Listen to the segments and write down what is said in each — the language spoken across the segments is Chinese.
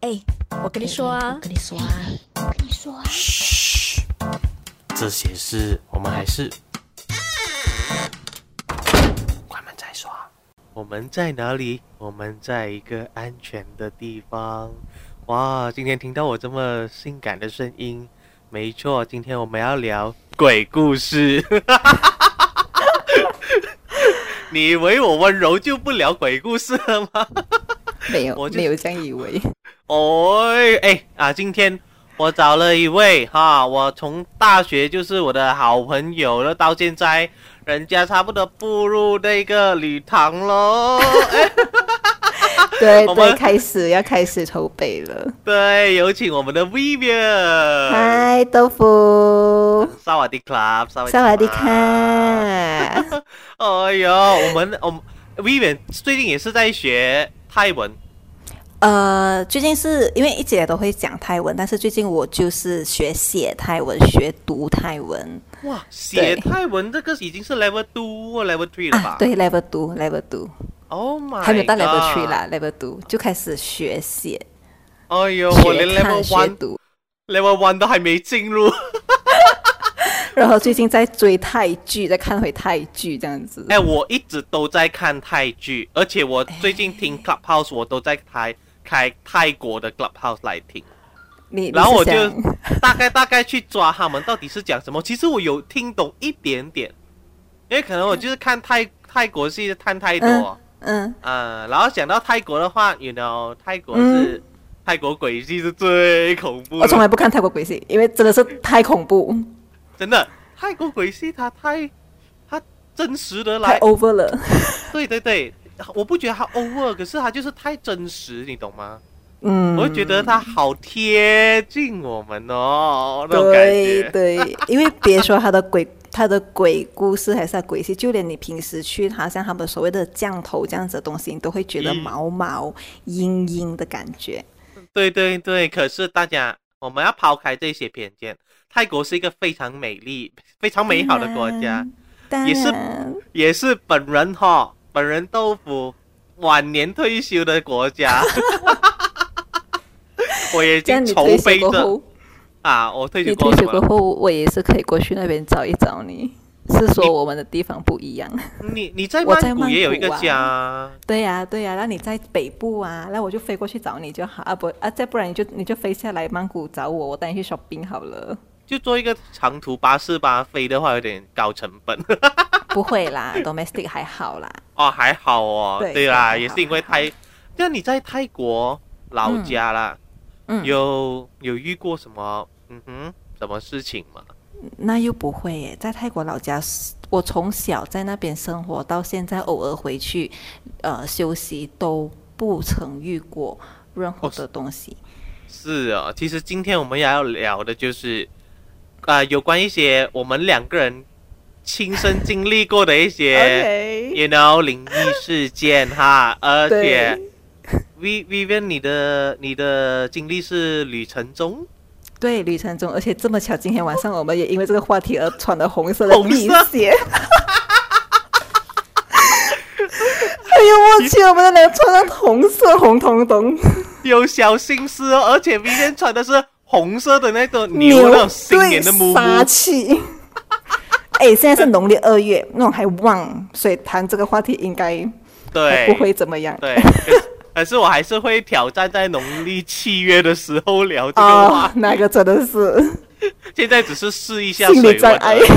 哎，我跟你说啊，我跟你说啊，我跟你说啊，嘘，这些事我们还是关门再说。我们在哪里？我们在一个安全的地方。哇，今天听到我这么性感的声音，没错，今天我们要聊鬼故事。你以为我温柔就不聊鬼故事了吗？没有，我没有这样以为。哦，哎啊，今天我找了一位哈，我从大学就是我的好朋友了，到现在人家差不多步入那个礼堂喽。哎对我们对，开始要开始筹备了。对，有请我们的 Vivian。嗨，豆腐，萨瓦迪瓦萨瓦迪卡。哎呦，我们我们 Vivian 最近也是在学泰文。呃，最近是因为一直也都会讲泰文，但是最近我就是学写泰文，学读泰文哇，写泰文这个已经是 Level Two 或 Level Three 了吧？啊。对，level two，level two。Oh my，还没有到 level three 啦，level two 就开始学写，哎呦，我连学看 Level one，level One 都还没进入。然后最近在追泰剧，在看回泰剧这样子。哎，我一直都在看泰剧，而且我最近听 Clubhouse，我都在开开泰国的 Clubhouse 来听，你，然后我就 大概大概去抓他们到底是讲什么。其实我有听懂一点点，因为可能我就是看泰泰国戏看太多，嗯，嗯、然后讲到泰国的话，you know，泰国是、泰国鬼戏是最恐怖的，我从来不看泰国鬼戏，因为真的是太恐怖，真的泰国鬼戏它太它真实的太来，over 了。对 对对，我不觉得它 over，可是它就是太真实，你懂吗？嗯，我就觉得它好贴近我们哦，那种感对觉。对，因为别说他的鬼，他的鬼故事还是他鬼戏，就连你平时去他像他们所谓的降头这样子的东西，你都会觉得嗯毛毛阴阴的感觉。对对对，可是大家我们要抛开这些偏见，泰国是一个非常美丽、非常美好的国家，也是也是本人哈，本人豆腐晚年退休的国家。我也已经筹备着，啊，我退休你？退休过后，我也是可以过去那边找一找你。是说我们的地方不一样？你你在我在曼谷也有一个家，对呀、对呀、那你在北部啊，那我就飞过去找你就好啊，不啊，再不然你就你就飞下来曼谷找我，我带你去 shopping 好了。就坐一个长途巴士吧，飞的话有点高成本。不会啦，domestic 还好啦。哦，还好哦，对对啦，也是因为泰，那你在泰国老家啦，嗯，有有遇过什么嗯哼什么事情吗？那又不会耶，在泰国老家，我从小在那边生活到现在，偶尔回去，呃，休息都不曾遇过任何哦的东西。是啊，其实今天我们也要聊的就是，啊、有关一些我们两个人亲身经历过的一些，you know 灵异事件哈，而且对 V Vivian 你的你的经历是旅程中。对，旅程中，而且这么巧，今天晚上我们也因为这个话题而穿了红色的红鞋。很有默契，我们两个穿上红色红彤彤，有小心思哦，而且 Vivian 穿的是红色的那个牛那种新年的木对杀，气。哎，现在是农历二月，那种还旺，所以谈这个话题应该对，不会怎么样。对，可是我还是会挑战在农历七月的时候聊这个话啊，，那个真的是 现在只是试一下心水理障碍。温。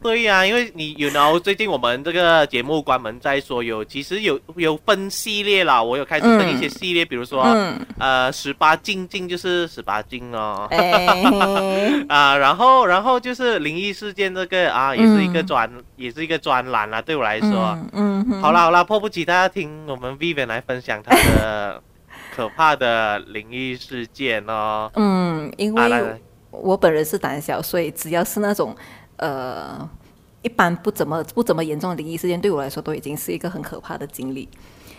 对呀、因为你有 you know 最近我们这个节目关门在说有，其实有有分系列啦，我有开始分一些系列，比如说、嗯，呃十八禁禁就是十八禁哦。哎，啊，然后，然后就是灵异事件这个啊，也是一个嗯专，也是一个专栏啦。对我来说，嗯嗯，好啦好啦，迫不及待要听我们 Vivian 来分享她的 可怕的灵异事件哦。嗯，因为来，我本人是胆小，所以只要是那种呃一般不怎么不怎么严重的灵异事件，对我来说都已经是一个很可怕的经历。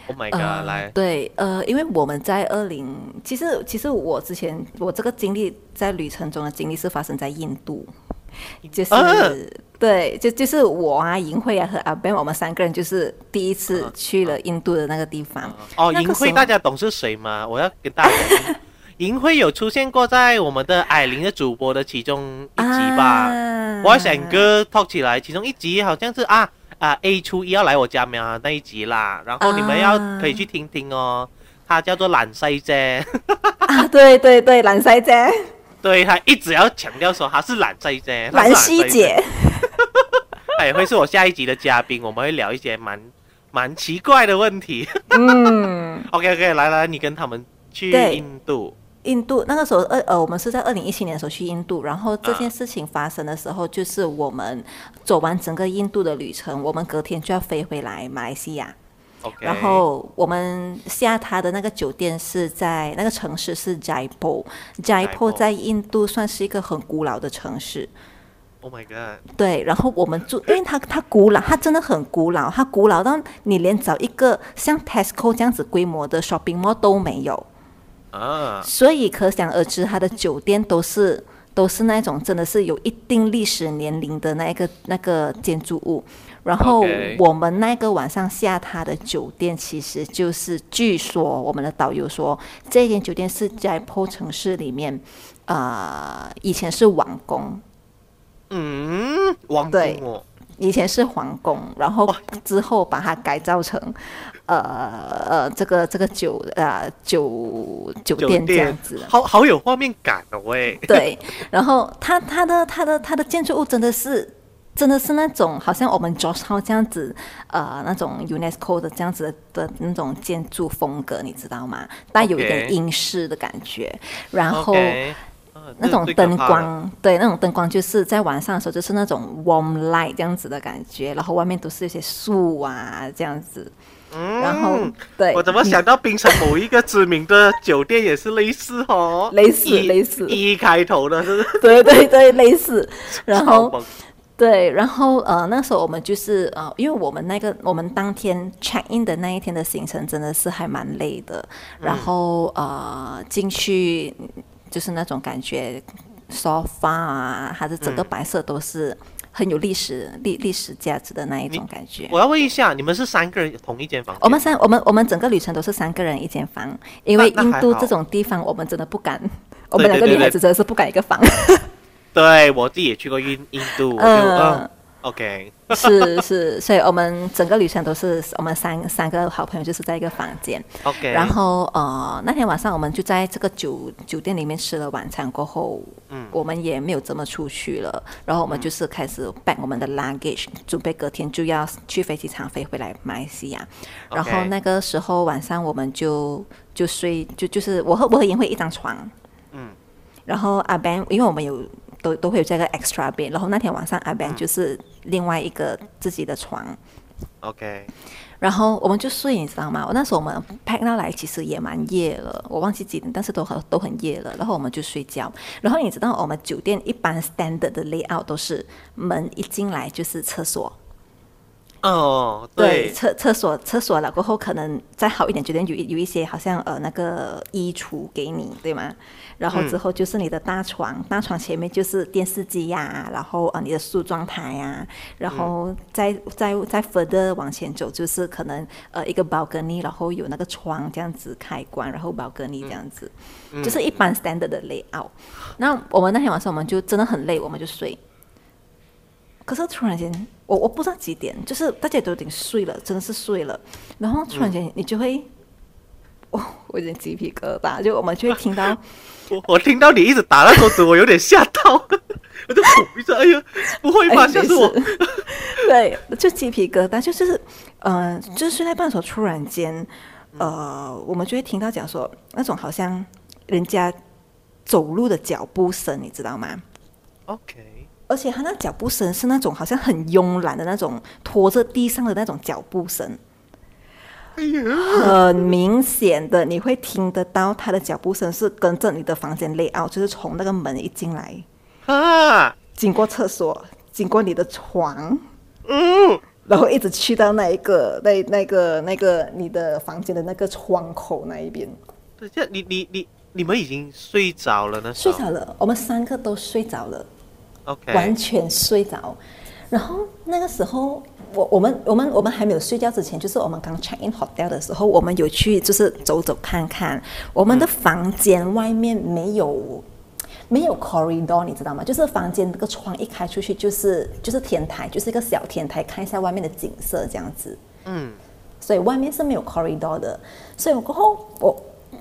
Oh my god，、呃，来，对，呃，因为我们在二零，其实其实我之前我这个经历在旅程中的经历是发生在印度，就是、啊对，就就是我啊，银慧啊和阿 Ben，我们三个人就是第一次嗯去了印度的那个地方。哦，银慧大家懂是谁吗？我要跟大家讲，银慧有出现过在我们的矮玲的主播的其中一集吧。啊。我想哥 talk 起来，其中一集好像是啊啊 A 初一要来我家喵那一集啦，然后你们要啊可以去听听哦。他叫做懒塞姐，啊，对对对，懒塞姐，对他一直要强调说他是懒塞姐，兰西姐，他也 会是我下一集的嘉宾，我们会聊一些蛮蛮奇怪的问题。嗯，OK OK，来来，你跟他们去印度，印度那个时候，呃呃，我们是在二零一七年的时候去印度，然后这件啊事情发生的时候，就是我们走完整个印度的旅程，我们隔天就要飞回来马来西亚。然后我们下榻的那个酒店是在那个城市是 Jaipur，Jaipur Jaipur 在印度算是一个很古老的城市。Oh my God，对，然后我们住，因为它它古老，它真的很古老，它古老到你连找一个像 Tesco 这样子规模的 shopping mall 都没有，啊，所以可想而知，它的酒店都是都是那种真的是有一定历史年龄的那一个那个建筑物。然后我们那个晚上下榻的酒店，其实就是据说我们的导游说，这间酒店是在坡城市里面，呃，以前是王宫。嗯，王对宫哦，以前是皇宫，然后之后把它改造成，呃呃，这个这个酒呃酒酒酒店这样子。好好有画面感哦喂。对，然后它它的它的它的建筑物真的是真的是那种好像我们 Town 这样子，呃，那种 UNESCO 的这样子的那种建筑风格，你知道吗？带有一点英式的感觉，然后。那种灯光，对，那种灯光就是在晚上的时候，就是那种 warm light 这样子的感觉，然后外面都是一些树啊这样子，嗯然后对，我怎么想到槟城某一个知名的酒店也是类似哦，类似 E- 类似。一开头的，是不是？对对对类似，然后对，然后呃，那时候我们就是呃，因为我们那个我们当天 check in 的那一天的行程真的是还蛮累的，然后呃进去就是那种感觉，sofa 啊，它的整个白色都是很有历史历历史价值的那一种感觉。我要问一下，你们是三个人同一间房间？我们三我们我们整个旅程都是三个人一间房，因为印度这种地方我们真的不敢，我们两个女孩子真的是不敢一个房。对我自己也去过印印度，我就嗯嗯，OK，是是，所以我们整个旅程都是我们三三个好朋友就是在一个房间，OK，然后呃那天晚上我们就在这个酒酒店里面吃了晚餐过后，嗯。我们也没有怎么出去了，然后我们就是开始 back 我们的 luggage，准备隔天就要去飞机场飞回来马来西亚，然后那个时候晚上我们就就睡就就是我和我和妍慧一张床，嗯，然后阿 Ben 因为我们有都都会有这个 extra bed，然后那天晚上阿 Ben 就是另外一个自己的床，OK，然后我们就睡，你知道吗？我那时候我们 pack 到来其实也蛮夜了，我忘记几点，但是都很都很夜了。然后我们就睡觉。然后你知道我们酒店一般 standard 的 layout 都是门一进来就是厕所，哦，对，对，厕厕所厕所了过后，可能再好一点，酒店有有一些好像呃那个衣橱给你，对吗？然后之后就是你的大床，大床前面就是电视机呀、然后呃你的梳妆台呀、然后再再再 further 往前走，就是可能呃一个 balcony，然后有那个窗这样子开关，然后 balcony 这样子，就是一般 standard 的 layout。那我们那天晚上我们就真的很累，我们就睡。可是突然间，我我不知道几点，就是大家都有点睡了，真的是睡了。然后突然间，你就会，哦，我有点鸡皮疙瘩，就我们就会听到，我我听到你一直打那桌子，我有点吓到，我就噗一声，哎呀，不会吧，哎，没吓死我！对，就鸡皮疙瘩，就是，呃，就是睡在半的时候，突然间，呃，我们就会听到讲说那种好像人家走路的脚步声，你知道吗？OK，而且他那脚步声是那种好像很慵懒的那种拖着地上的那种脚步声，哎呀，很明显的你会听得到他的脚步声是跟着你的房间 layout，就是从那个门一进来，啊，经过厕所，经过你的床，嗯，然后一直去到那一个那那个那个你的房间的那个窗口那一边，等一下，你你你你们已经睡着了呢睡着了，我们三个都睡着了。，OK，完全睡着。然后那个时候，我我们我们我们还没有睡觉之前，就是我们刚 check in hotel 的时候，我们有去就是走走看看，我们的房间外面没有没有 corridor，你知道吗？就是房间那个窗一开出去就是就是天台，就是一个小天台，看一下外面的景色这样子。嗯，所以外面是没有 corridor 的，所以我过后我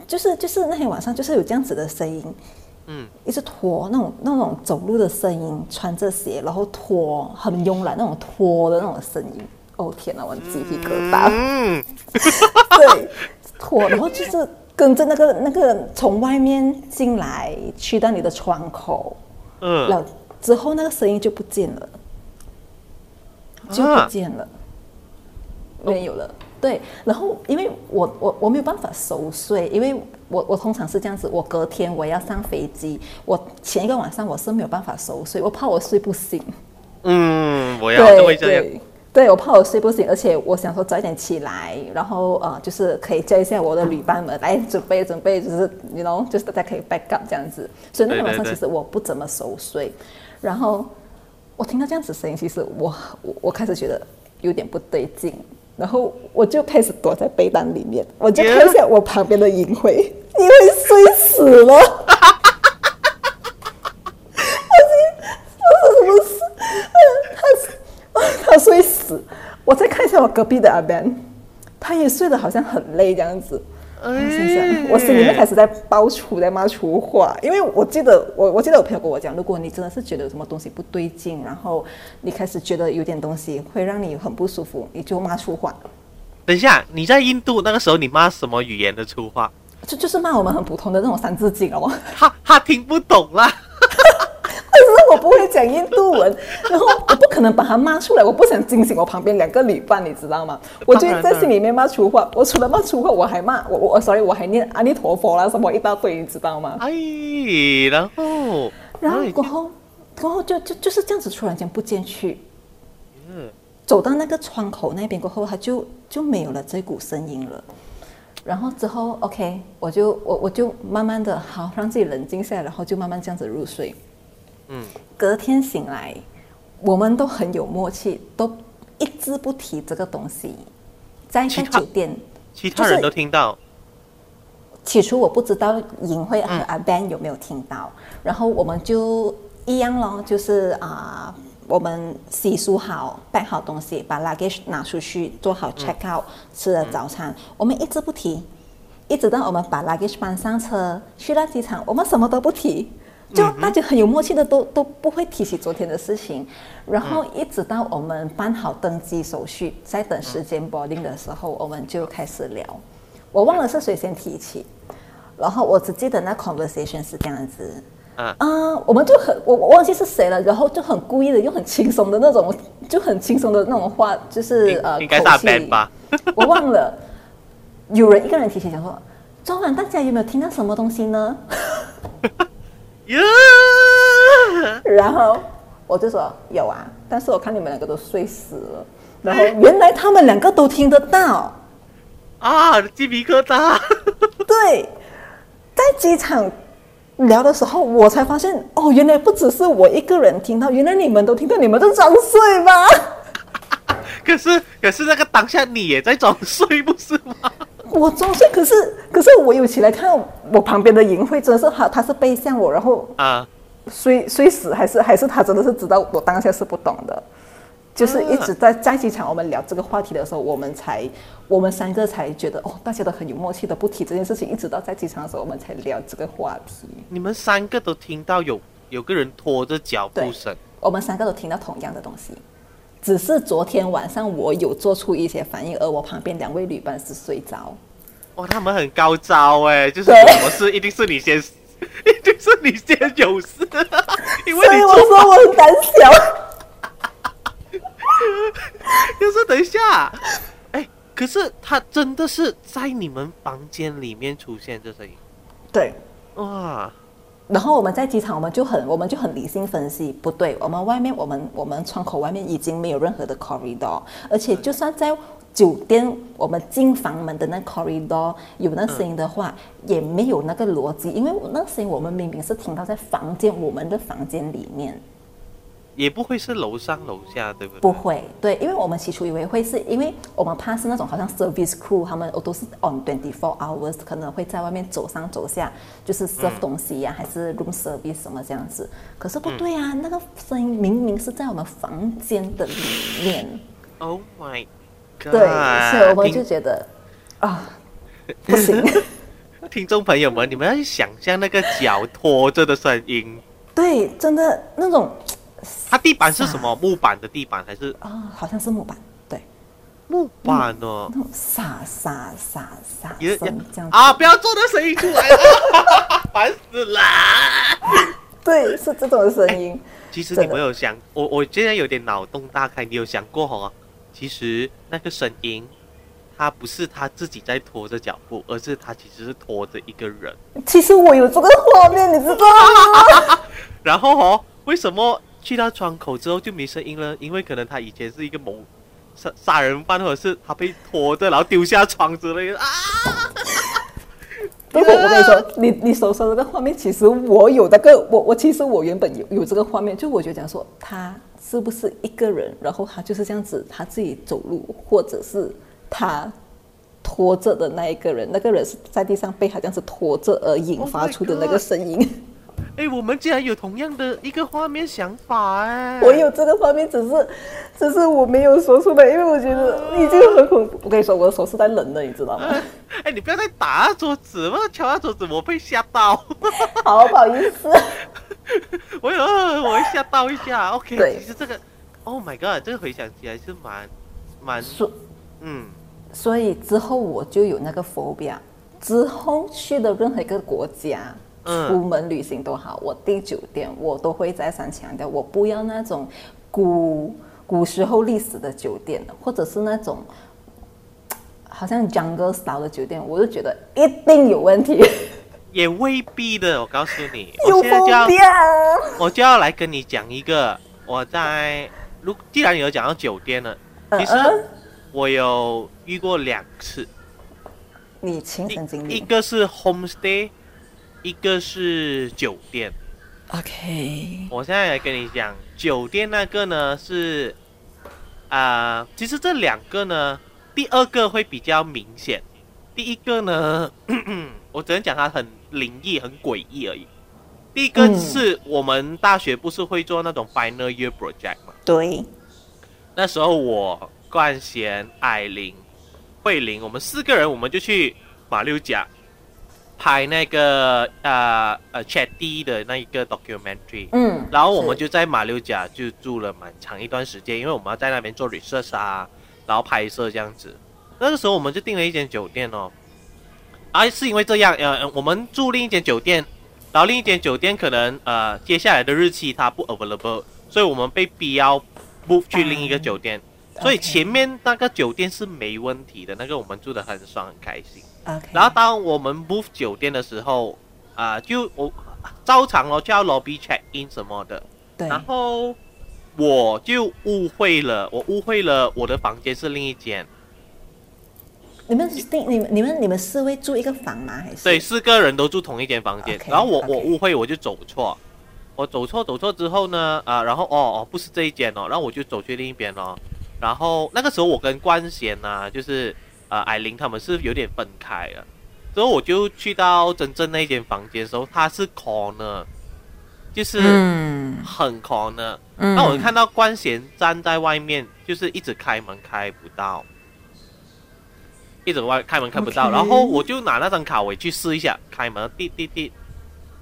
就是就是那天晚上就是有这样子的声音，嗯，一直拖那种那种走路的声音，穿着鞋然后拖很慵懒那种拖的那种声音，哦天哪，我鸡皮疙瘩，嗯，对，拖，然后就是跟着那个那个从外面进来去到你的窗口，嗯，了之后那个声音就不见了，就啊不见了，没有了。对，然后因为我我我没有办法熟睡，因为我我通常是这样子，我隔天我要上飞机，我前一个晚上我是没有办法熟睡，我怕我睡不醒。嗯，我要就会这样。对，对我怕我睡不醒，而且我想说早一点起来，然后呃，就是可以叫一下我的旅伴们来准备准备，就是你 know，就是大家可以 back up 这样子。所以那天晚上对对对其实我不怎么熟睡，然后我听到这样子声音，其实我我我开始觉得有点不对劲，然后我就开始躲在被单里面，我就看一下我旁边的银辉，银辉睡死了。发生什么事？他他睡死。我再看一下我隔壁的阿 Ben，他也睡得好像很累这样子。我心想，我心里面开始在爆粗，在骂粗话，因为我记得我我记得我朋友跟我讲，如果你真的是觉得有什么东西不对劲，然后你开始觉得有点东西会让你很不舒服，你就骂粗话，等一下，你在印度那个时候，你骂什么语言的粗话？就就是骂我们很普通的那种三字经哦。他他听不懂啦。我不会讲印度文，然后我不可能把它骂出来，我不想惊醒我旁边两个旅伴，你知道吗？我就在心里面骂粗话，我除了骂粗话，我还骂我我 sorry，我还念阿弥陀佛啦什么一大堆，你知道吗？哎，然后，然后过后，过后就就就是这样子，突然间不见去，嗯走到那个窗口那边过后，他就就没有了这股声音了。然后之后，OK，我就我我就慢慢的好让自己冷静下来，然后就慢慢这样子入睡。嗯，隔天醒来，我们都很有默契，都一字不提这个东西。在其他在酒店，其他人都听到。起初我不知道尹慧和阿 Ben 有没有听到，然后我们就一样咯，就是啊、我们洗漱好，摆好东西，把 luggage 拿出去，做好 check out，、吃了早餐，我们一字不提，一直到我们把 luggage 搬上车，去到机场，我们什么都不提。就大家很有默契的都都不会提起昨天的事情，然后一直到我们办好登机手续，在等时间 boarding 的时候，我们就开始聊。我忘了是谁先提起，然后我只记得那 conversation 是这样子，啊。啊、我们就很我我忘记是谁了，然后就很故意的用很轻松的那种，就很轻松的那种话，就是呃应该是阿口气？我忘了，有人一个人提起讲说，昨晚大家有没有听到什么东西呢？呀，然后我就说有啊，但是我看你们两个都睡死了。然后原来他们两个都听得到，啊，鸡皮疙瘩。对，在机场聊的时候，我才发现哦，原来不只是我一个人听到，原来你们都听到，你们在装睡吗？可是可是那个当下你也在装睡，不是吗？我装睡，可是可是我有起来看我旁边的银慧，真的是他他是背向我，然后啊，睡睡死，还是还是他真的是知道我当下是不懂的，就是一直在在机场我们聊这个话题的时候，我们才我们三个才觉得哦，大家都很有默契的不提这件事情，一直到在机场的时候我们才聊这个话题。你们三个都听到有有个人拖着脚步声，我们三个都听到同样的东西，只是昨天晚上我有做出一些反应，而我旁边两位旅伴是睡着。哇，他们很高招哎，就是对。有什么事一定是你先，一定是你先有事，因为所以我说我很胆小。就是等一下，哎，可是他真的是在你们房间里面出现这声音，对，哇，然后我们在机场，我们就很我们就很理性分析，不对，我们外面我们我们窗口外面已经没有任何的 corridor，而且就算在酒店我们进房门的那 corridor 有那声音的话，也没有那个逻辑，因为那声音我们明明是听到在房间我们的房间里面，也不会是楼上楼下，对不对？不会，对，因为我们起初以为会是因为我们怕是那种好像 service crew，他们都是 on twenty four hours，可能会在外面走上走下，就是 serve 东西呀、还是 room service 什么这样子。可是不对啊，那个声音明明是在我们房间的里面，Oh my god！对，所以我们就觉得啊，不行。听众朋友们，你们要去想象那个脚拖着的声音。对，真的那种它地板是什么？木板的地板还是啊，好像是木板，对，木板哦？那种沙沙沙沙这样啊！不要做那声音出来了，烦死了。对，是这种声音。其实你没有想，我我现在有点脑洞大开。你有想过哦？其实那个声音，他不是他自己在拖着脚步，而是他其实是拖着一个人。其实我有这个画面，你知道吗？然后哦，为什么去到窗口之后就没声音了？因为可能他以前是一个谋杀杀人犯，或者是他被拖着然后丢下窗之类的啊。不过我跟你说，你你所说的那个画面，其实我有那个，我我其实我原本有有这个画面，就我就讲说他是不是一个人，然后他就是这样子，他自己走路，或者是他拖着的那一个人，那个人是在地上被他这样子拖着而引 Oh 发出的那个声音。哎，我们竟然有同样的一个画面想法哎！我有这个画面，只是只是我没有说出来，因为我觉得已经很恐怖。我跟你说，我的手是在冷的，你知道吗？哎，你不要再打桌子，不要敲到桌子，我被吓到。好不好意思。我有，我会吓到一下。OK，对其实这个，Oh my god，这个回想起来是蛮蛮，所嗯，所以之后我就有那个 phobia。之后去的任何一个国家，嗯出门旅行都好，我订酒店我都会再三强调，我不要那种古古时候历史的酒店，或者是那种 好像 jungle style 的酒店，我就觉得一定有问题，也未必的。我告诉你，有 我现在就要，我就要来跟你讲一个，我在如既然你有讲到酒店了，其实嗯。嗯我有遇过两次，你亲身经历。一个是 homestay，一个是酒店。？OK，我现在来跟你讲，酒店那个呢是，啊、其实这两个呢，第二个会比较明显，第一个呢，我只能讲它很灵异、很诡异而已。第一个嗯是我们大学不是会做那种 final year project 嘛？对，那时候我、冠贤、艾琳、慧玲，我们四个人，我们就去马六甲拍那个呃呃 Chatty 的那一个 documentary。嗯，然后我们就在马六甲就住了蛮长一段时间，因为我们要在那边做 research 啊，然后拍摄这样子。那个时候我们就订了一间酒店哦，啊，是因为这样，呃，我们住另一间酒店，然后另一间酒店可能呃接下来的日期它不 available，所以我们被逼要 move 去另一个酒店。所以前面那个酒店是没问题的，那个我们住的很爽很开心。然后当我们 move 酒店的时候，啊、就我照常咯，就要 lobby check in 什么的。对，然后我就误会了，我误会了我的房间是另一间。你们是订你们你们你们四位住一个房吗？还是对，四个人都住同一间房间。然后我我误会，我就走错。我走错走错之后呢，啊、然后哦哦，不是这一间哦，然后我就走去另一边哦。然后那个时候我跟冠贤呐、就是呃艾琳他们是有点分开了。之后我就去到真正那间房间的时候，它是 corner，就是嗯。很 corner。嗯。那我就看到冠贤站在外面，就是一直开门开不到，一直外开门开不到然后我就拿那张卡我去试一下，开门滴滴滴，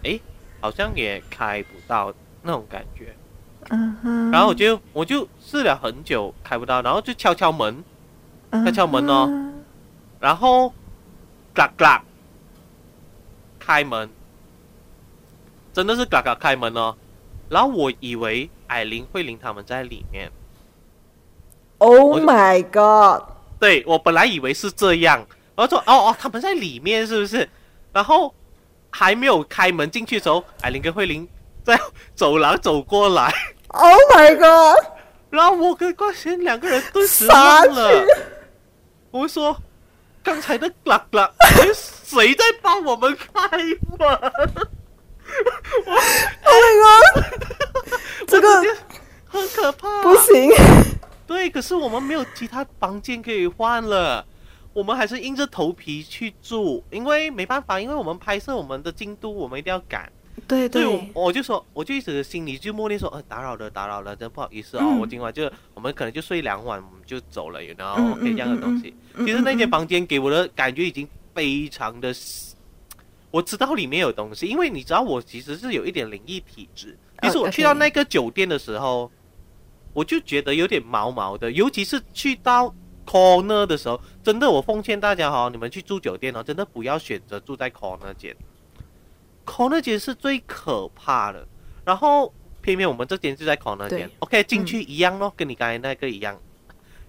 诶，好像也开不到那种感觉。嗯哼。然后我就我就试了很久开不到，然后就敲敲门，敲敲门哦。嗯然后嘎嘎开门，真的是嘎嘎开门哦。然后我以为艾琳、慧玲他们在里面。，Oh my God，对我本来以为是这样，然后说哦哦，他们在里面是不是？然后还没有开门进去的时候，艾琳跟慧琳在走廊走过来，Oh my God，然后我跟冠贤两个人顿时傻懵了去。我说刚才的拉拉，谁在帮我们开门？我，哎啊，这个很可怕，不行。对，可是我们没有其他房间可以换了。我们还是硬着头皮去住，因为没办法，因为我们拍摄我们的进度，我们一定要赶。对对，对，我我就说，我就一直心里就默念说，呃，打扰了，打扰了，真不好意思哦，嗯我今晚就我们可能就睡两晚，我们就走了，然后嗯 OK 这样的东西。嗯其实那间嗯房间给我的感觉已经非常的，我知道里面有东西，因为你知道我其实是有一点灵异体质。其实哦我去到那个酒店的时候，我就觉得有点毛毛的，尤其是去到 corner 的时候，真的我奉劝大家哈、你们去住酒店哦，真的不要选择住在 corner 间，corner 间是最可怕的。然后偏偏我们这间就在 corner，OK 进去一样咯，跟你刚才那个一样，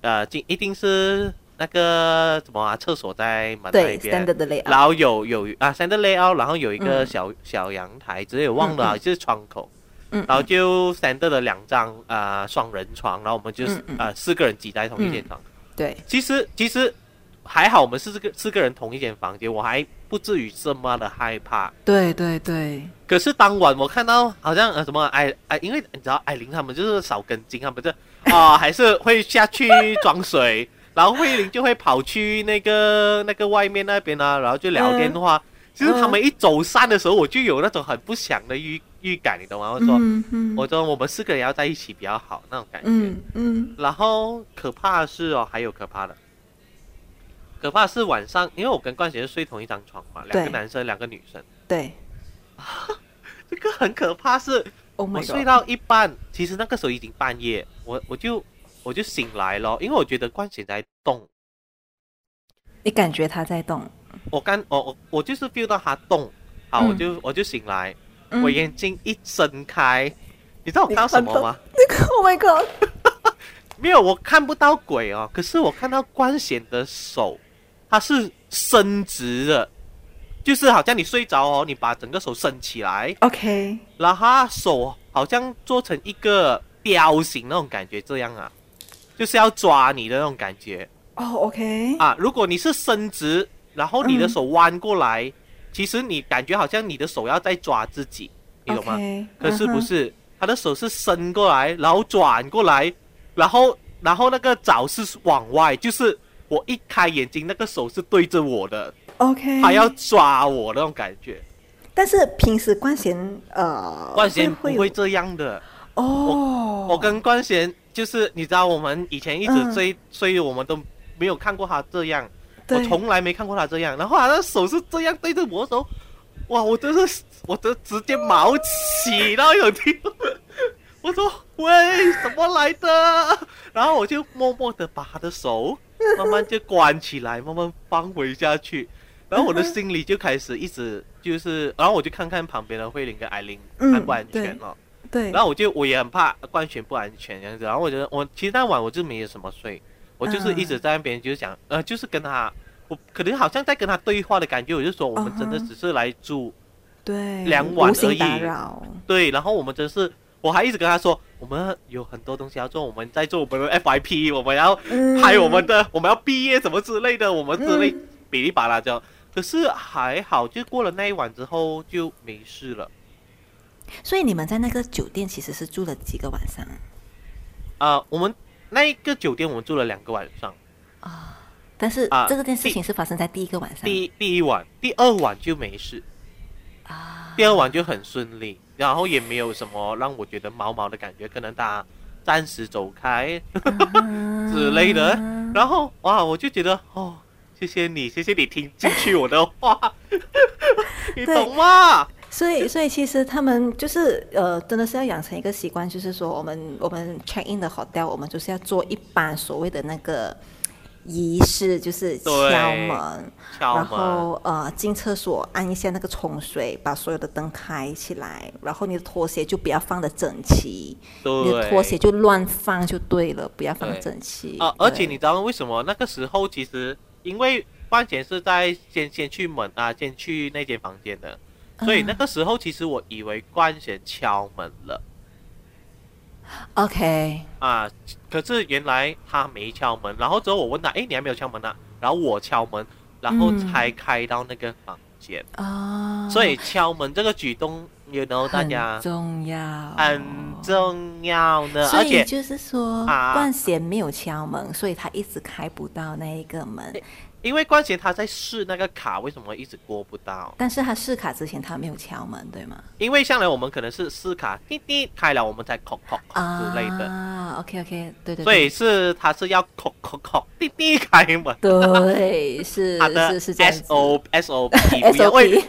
呃，进一定是那个什么啊，厕所在门那对边。然后有有啊，standard layout，然后有一个嗯。小、小阳台，只有忘了就是窗口，嗯，然后就 standard 的两张啊、呃双人床，然后我们就是、嗯嗯。呃四个人挤在同一间床。对，其实其实还好，我们是这个四个人同一间房间，我还不至于这么的害怕。对对对，可是当晚我看到好像呃什么艾艾，因为你知道艾琳他们就是少根筋，他们就 啊、还是会下去装水，然后慧玲就会跑去那个那个外面那边啊，然后就聊电话。其实他们一走散的时候，我就有那种很不祥的预预感，你懂吗？我说、嗯嗯我说我们四个人要在一起比较好那种感觉。嗯嗯然后可怕的是哦，还有可怕的，可怕是晚上，因为我跟冠贤是睡同一张床嘛，两个男生，两个女生，对。这个很可怕是。，Oh 我睡到一半，其实那个时候已经半夜，我我就我就醒来了，因为我觉得冠贤在动，你感觉他在动，我刚我我我就是 feel 到他动，好，嗯。我就我就醒来，嗯。我眼睛一睁开，你知道我看到什么吗？Oh my god，没有，我看不到鬼哦，可是我看到冠贤的手，它是伸直的，就是好像你睡着哦，你把整个手伸起来，OK，然后他手好像做成一个雕形那种感觉，这样啊，就是要抓你的那种感觉。哦，OK，啊。如果你是伸直，然后你的嗯。手弯过来，其实你感觉好像你的手要在抓自己，你懂吗？可是不是，他的手是伸过来，然后转过来，然后然后那个爪是往外，就是我一开眼睛，那个手是对着我的，OK，他要抓我那种感觉。但是平时冠贤呃，冠贤不会会这样的。哦，我跟冠贤就是，你知道，我们以前一直嗯追，所以我们都没有看过他这样，我从来没看过他这样。然后他的手是这样对着我的手，哇，我真是，我都直接毛起到有听。我说喂，什么来的？然后我就默默的把他的手 慢慢就关起来，慢慢放回下去。然后我的心里就开始一直就是，然后我就看看旁边的慧玲跟艾琳嗯安不安全了哦。对，然后我就我也很怕冠全不安全这样。子，然后我觉得我其实那晚我就没有什么睡，我就是一直在那边就是讲，呃，就是跟他，我可能好像在跟他对话的感觉，我就说我们真的只是来住，对两晚而已。对，然后我们真是，我还一直跟他说，我们有很多东西要做，我们在做我们的 FIP，我们要嗯拍我们的，我们要毕业什么之类的，我们之类嗯比哩吧啦这样，可是还好，就过了那一晚之后就没事了。所以你们在那个酒店其实是住了几个晚上啊、我们那一个酒店我们住了两个晚上。啊？但是啊这个件事情是发生在第一个晚上第一第一晚，第二晚就没事，啊，第二晚就很顺利，然后也没有什么让我觉得毛毛的感觉，可能他暂时走开 之类的。然后哇，我就觉得哦，谢谢你，谢谢你听进去我的话，你懂吗？所以，所以其实他们就是呃，真的是要养成一个习惯，就是说，我们我们 check in 的 hotel，我们就是要做一般所谓的那个仪式，就是敲门，然敲门然，后呃进厕所按一下那个冲水，把所有的灯开起来，然后你的拖鞋就不要放的整齐，你的，拖鞋就乱放就对了，不要放对。整齐。啊，而且你知道为什么？那个时候其实因为范闲是在先先去门啊，先去那间房间的，所以那个时候其实我以为冠贤敲门了 OK 啊，可是原来他没敲门，然后之后我问他，哎，你还没有敲门啊？然后我敲门，然后嗯。才开到那个房间，啊，所以敲门这个举动，you know，大家。很重要，很重要的，所而且以就是说，啊。冠贤没有敲门，所以他一直开不到那一个门。因为冠贤他在试那个卡，为什么一直过不到？但是他试卡之前他没有敲门，对吗？因为向来我们可能是试卡滴滴开了，我们才叩啊之类的，啊，OK OK，对对所以是他是要 c 叩叩滴滴开门。对，是他的 S O S O P 不要 SOP，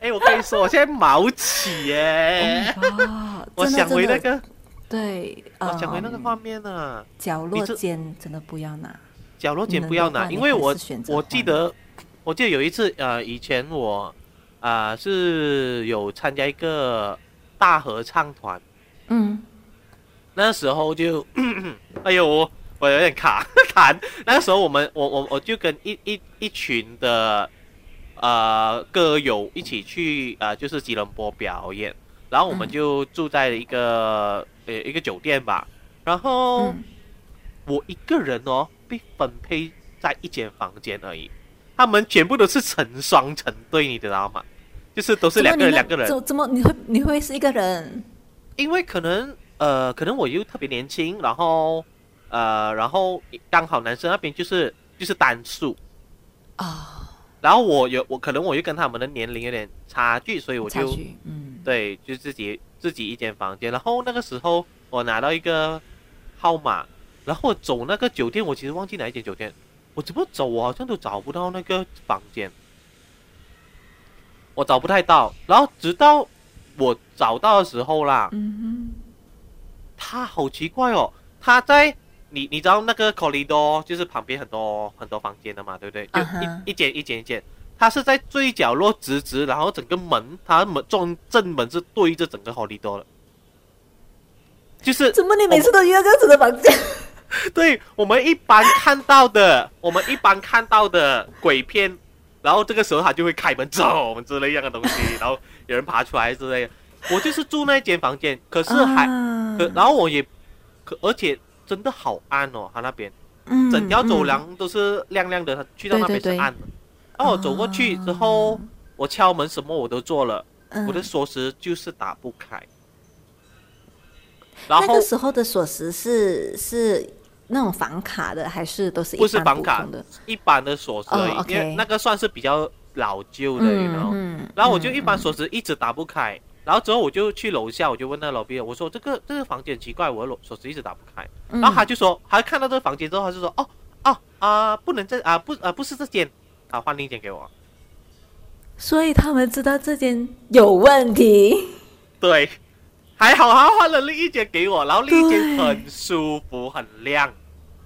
哎，我跟你说，我现在毛起耶！啊，我想回那个，对，我想回那个嗯画面啊。角落间真的不要拿。角落间不要拿，因为我我记得，我记得有一次，呃，以前我啊、是有参加一个大合唱团，嗯，那时候就，哎呦，我我有点卡 痰。那个时候我们我我我就跟一一一群的呃歌友一起去呃就是吉隆坡表演，然后我们嗯。就住在一个呃一个酒店吧，然后。嗯我一个人哦，被分配在一间房间而已，他们全部都是成双成对，你知道吗？就是都是两个人两个人，怎怎么你会你会是一个人？因为可能呃，可能我又特别年轻，然后呃，然后刚好男生那边就是就是单数，啊，然后我有我可能我又跟他们的年龄有点差距，所以我就，嗯，对，就自己自己一间房间。然后那个时候我拿到一个号码，然后我走那个酒店，我其实忘记哪一间酒店，我怎么走我好像都找不到那个房间，我找不太到。然后直到我找到的时候啦，嗯他好奇怪哦，他在你你知道那个 corridor 就是旁边很多很多房间的嘛，对不对？就一一间一间一间，他是在最角落直直，然后整个门，他门正正门是对着整个 corridor 的，就是，怎么你每次都遇到这样子的房间？对我们一般看到的，我们一般看到的鬼片，然后这个时候他就会开门走之类一样的东西，然后有人爬出来之类的。我就是住那间房间，可是还、啊可，然后我也可，而且真的好暗哦，他那边嗯整条走嗯廊都是亮亮的，他去到那边是对对对暗的。然后我走过去之后，我敲门什么我都做了，嗯我的锁匙就是打不开。然后那个时候的锁匙是是那种房卡的，还是都是一不是房卡的？一般的锁匙因为那个算是比较老旧的，你知道。嗯然后我就一般锁匙一直打不开，然后之后我就去楼下，我就问那老毕，我说这个这个房间很奇怪，我的锁锁匙一直打不开。嗯然后他就说，他看到这个房间之后，他就说，哦哦啊、不能这啊不啊不是这间，啊换另一间给我。所以他们知道这间有问题。对，还好他换了另一间给我，然后另一间很舒服很亮，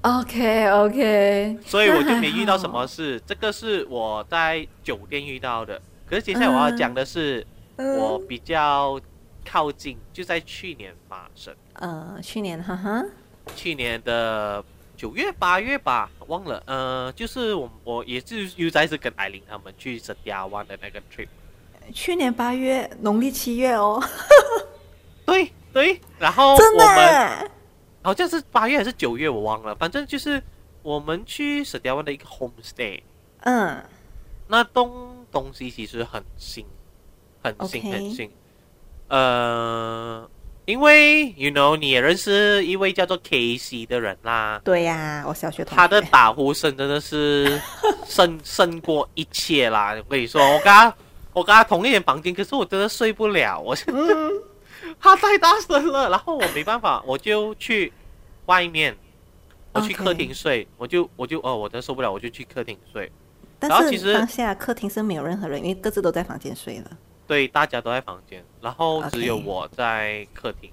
OK OK，所以我就没遇到什么事。这个是我在酒店遇到的。可是接下来我要讲的是，我比较靠近，就在去年发生，呃，去年哈哈，去年的九月八月吧，忘了。呃，就是我我也是又再次跟艾琳他们去圣亚湾的那个 trip。去年八月，农历七月哦，对对，然后真的我们耶好像是八月还是九月，我忘了。反正就是我们去圣亚湾的一个 homestay，嗯那东东西其实很新，很新很新。呃，因为 you know 你也认识一位叫做 K C 的人啦，对呀、我小学同学。他的打呼声真的是 胜胜过一切啦！我跟你说，我跟他我跟他同一间房间，可是我真的睡不了，我嗯他太大声了，然后我没办法，我就去外面，我去客厅睡，我就我就哦，我真受不了，我就去客厅睡。但然后其实是当下客厅是没有任何人，因为各自都在房间睡了。对，大家都在房间，然后只有我在客厅，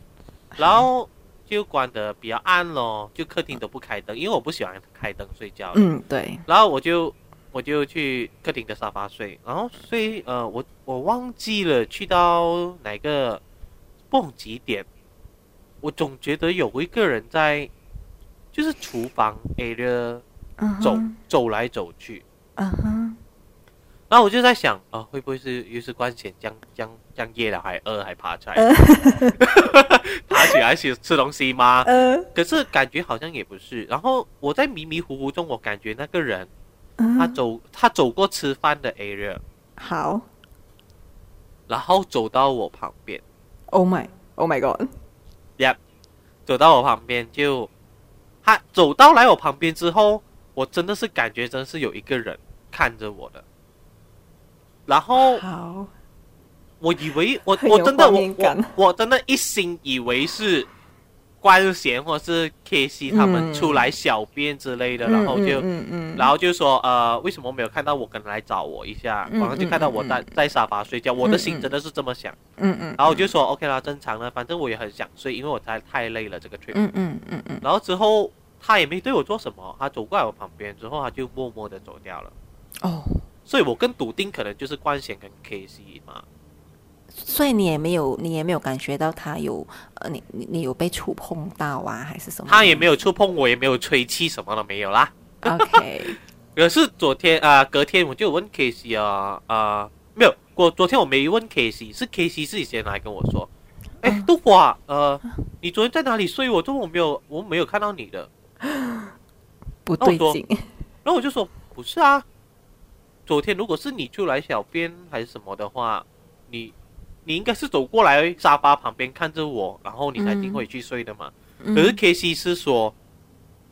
然后就关的比较暗咯，就客厅都不开灯，因为我不喜欢开灯睡觉。嗯，对，然后我就我就去客厅的沙发睡，然后睡呃我我忘记了去到哪个不懂几点，我总觉得有一个人在就是厨房 area 走、走来走去，嗯哼，然后我就在想啊、会不会是又是关贤将将将夜了还饿还爬起来，爬起来去吃东西吗？呃，可是感觉好像也不是。然后我在迷迷糊糊中，我感觉那个人嗯。他走他走过吃饭的 area，好，然后走到我旁边，Oh my Oh my God, Yep，走到我旁边就，他走到来我旁边之后，我真的是感觉真是有一个人看着我的，然后好，我以为我我真的我我我真的一心以为是关贤或是 K C 他们嗯出来小便之类的，嗯然后就。嗯嗯，然后就说呃，为什么没有看到我？可能来找我一下，嗯然后就看到我在嗯在沙发睡觉，我的心真的是这么想。嗯嗯，然后我就说 OK 啦，正常的，反正我也很想睡，因为我太太累了这个 trip。嗯嗯嗯嗯，然后之后他也没对我做什么，他走过来我旁边之后，他就默默的走掉了。哦，所以我更笃定可能就是冠贤跟 K C 嘛。所以你也没有，你也没有感觉到他有，呃，你你你有被触碰到啊，还是什么？他也没有触碰我，也没有吹气，什么都没有啦。OK，可是昨天啊、隔天我就有问 K C 啊啊，没有，我昨天我没问 K C，是 K C 自己先来跟我说，哎、嗯杜华，呃，你昨天在哪里睡？我中午没有，我没有看到你的。不对劲，然后我就说不是啊，昨天如果是你出来小便还是什么的话，你你应该是走过来沙发旁边看着我，然后你才进回去睡的嘛。嗯。可是 K C 是说，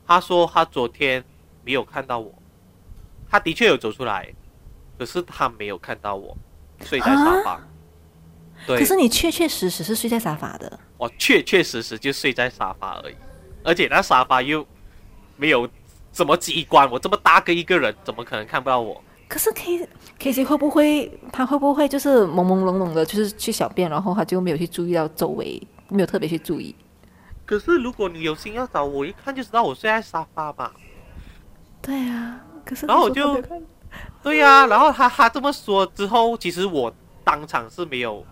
他说他昨天没有看到我，他的确有走出来，可是他没有看到我睡在沙发。对，可是你确确实实是睡在沙发的，我确确实实就睡在沙发而已，而且那沙发又没有什么机关，我这么大个一个人，怎么可能看不到我？可是 K K C 会不会他会不会就是朦朦胧胧的，就是去小便，然后他就没有去注意到周围，没有特别去注意。可是如果你有心要找我，一看就知道我睡在沙发吧。对啊，可是然后我就对呀、然后他他这么说之后，其实我当场是没有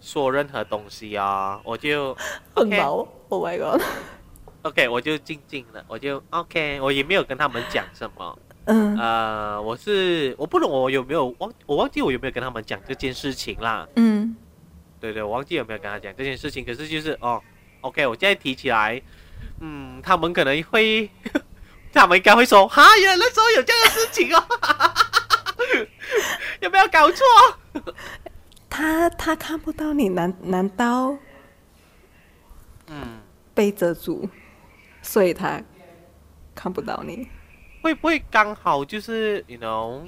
说任何东西啊，我就 很毛，Oh my god，OK，我就静静的，我就 OK，我也没有跟他们讲什么。嗯呃，我是我不懂我有没有忘，我忘记我有没有跟他们讲这件事情啦。嗯，对对，我忘记有没有跟他讲这件事情，可是就是哦，OK，我现在提起来，嗯，他们可能会，他们应该会说，哈，原来那时候有这样的事情哦，有没有搞错？他他看不到你，难难道嗯，被遮住，所以他看不到你？会不会刚好就是，you know，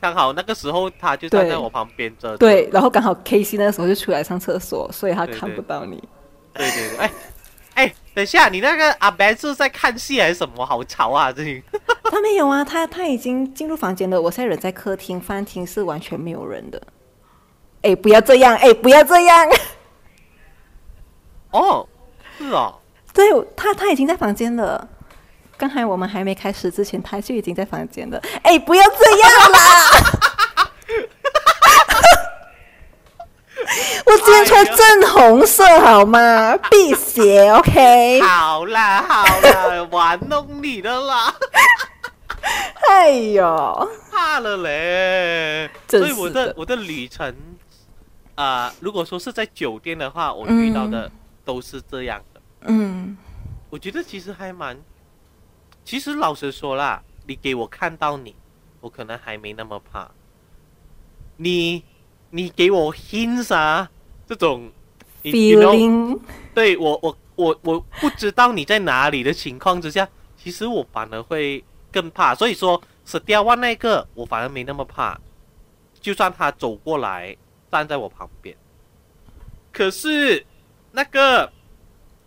刚好那个时候他就站在我旁边遮着，对，然后刚好 K C 那个时候就出来上厕所，所以他看不到你。对对对，哎哎，等一下，你那个阿 Ben 是在看戏还是什么？好吵啊，这里。他没有啊，他他已经进入房间了。我现在人在客厅，饭厅是完全没有人的。哎，不要这样！哎，不要这样！哦，是哦，对他，他已经在房间了。刚才我们还没开始之前，他就已经在房间了。哎，不要这样啦！我今天穿正红色好吗？辟邪，OK？好啦好啦，玩弄你的啦。哎呦，怕了嘞。所以我的的我的旅程，啊、如果说是在酒店的话，我遇到的都是这样的。嗯我觉得其实还蛮，其实老实说啦，你给我看到你，我可能还没那么怕。你你给我 hints 啊，这种你 you know，，feeling，对我我我我不知道你在哪里的情况之下，其实我反而会更怕。所以说，死掉万那个我反而没那么怕，就算他走过来站在我旁边，可是那个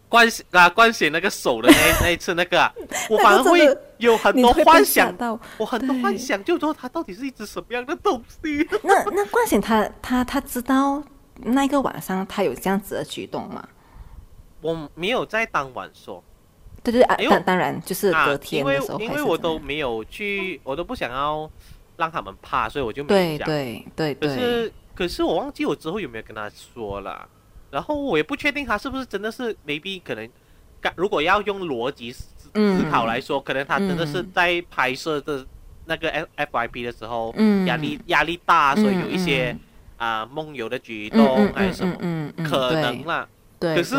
关系啊关系那个手的那那一次那个、啊，我反而会有很多幻想，到。我很多幻想，就说他到底是一只什么样的东西。那那冠显他他他知道那个晚上他有这样子的举动吗？我没有在当晚说。对对啊，当当然就是啊隔天的时候因为因为我都没有去，我都不想要让他们怕，所以我就没讲。对对对，可是可是我忘记我之后有没有跟他说了，然后我也不确定他是不是真的是 maybe 可能，刚如果要用逻辑思嗯思考来说，可能他真的是嗯在拍摄的那个 F FYP 的时候，嗯。压力压力大，所以有一嗯些嗯。啊、梦游的举嗯动还是什么，可能啦。对可是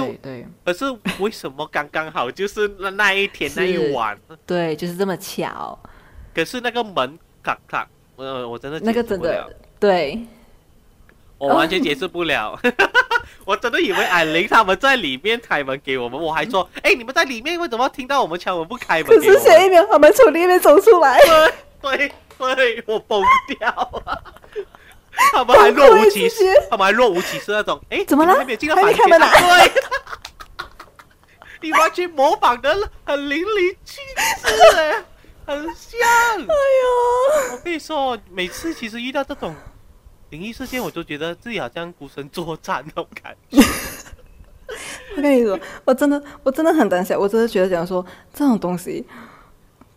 可是为什么刚刚好就是那那一天那一晚？对，就是这么巧，可是那个门咔咔，呃，我真的那个真的对，我完全解释不了。我真的以为矮玲他们在里面开门给我们，我还说，哎，你们在里面为什么听到我们敲门不开门？可是下一秒他们从里面走出来，对对对，我崩掉了。他们还若无其事，他们还若无其事那种，哎，怎么了？还没进到房间呢？对，你完全模仿的很淋漓尽致，哎，很像。哎呦，我跟你说，每次其实遇到这种。灵异事件，我都觉得自己好像孤身作战那种感觉。我跟你说，我真的，我真的很胆小，我真的觉得讲说这种东西，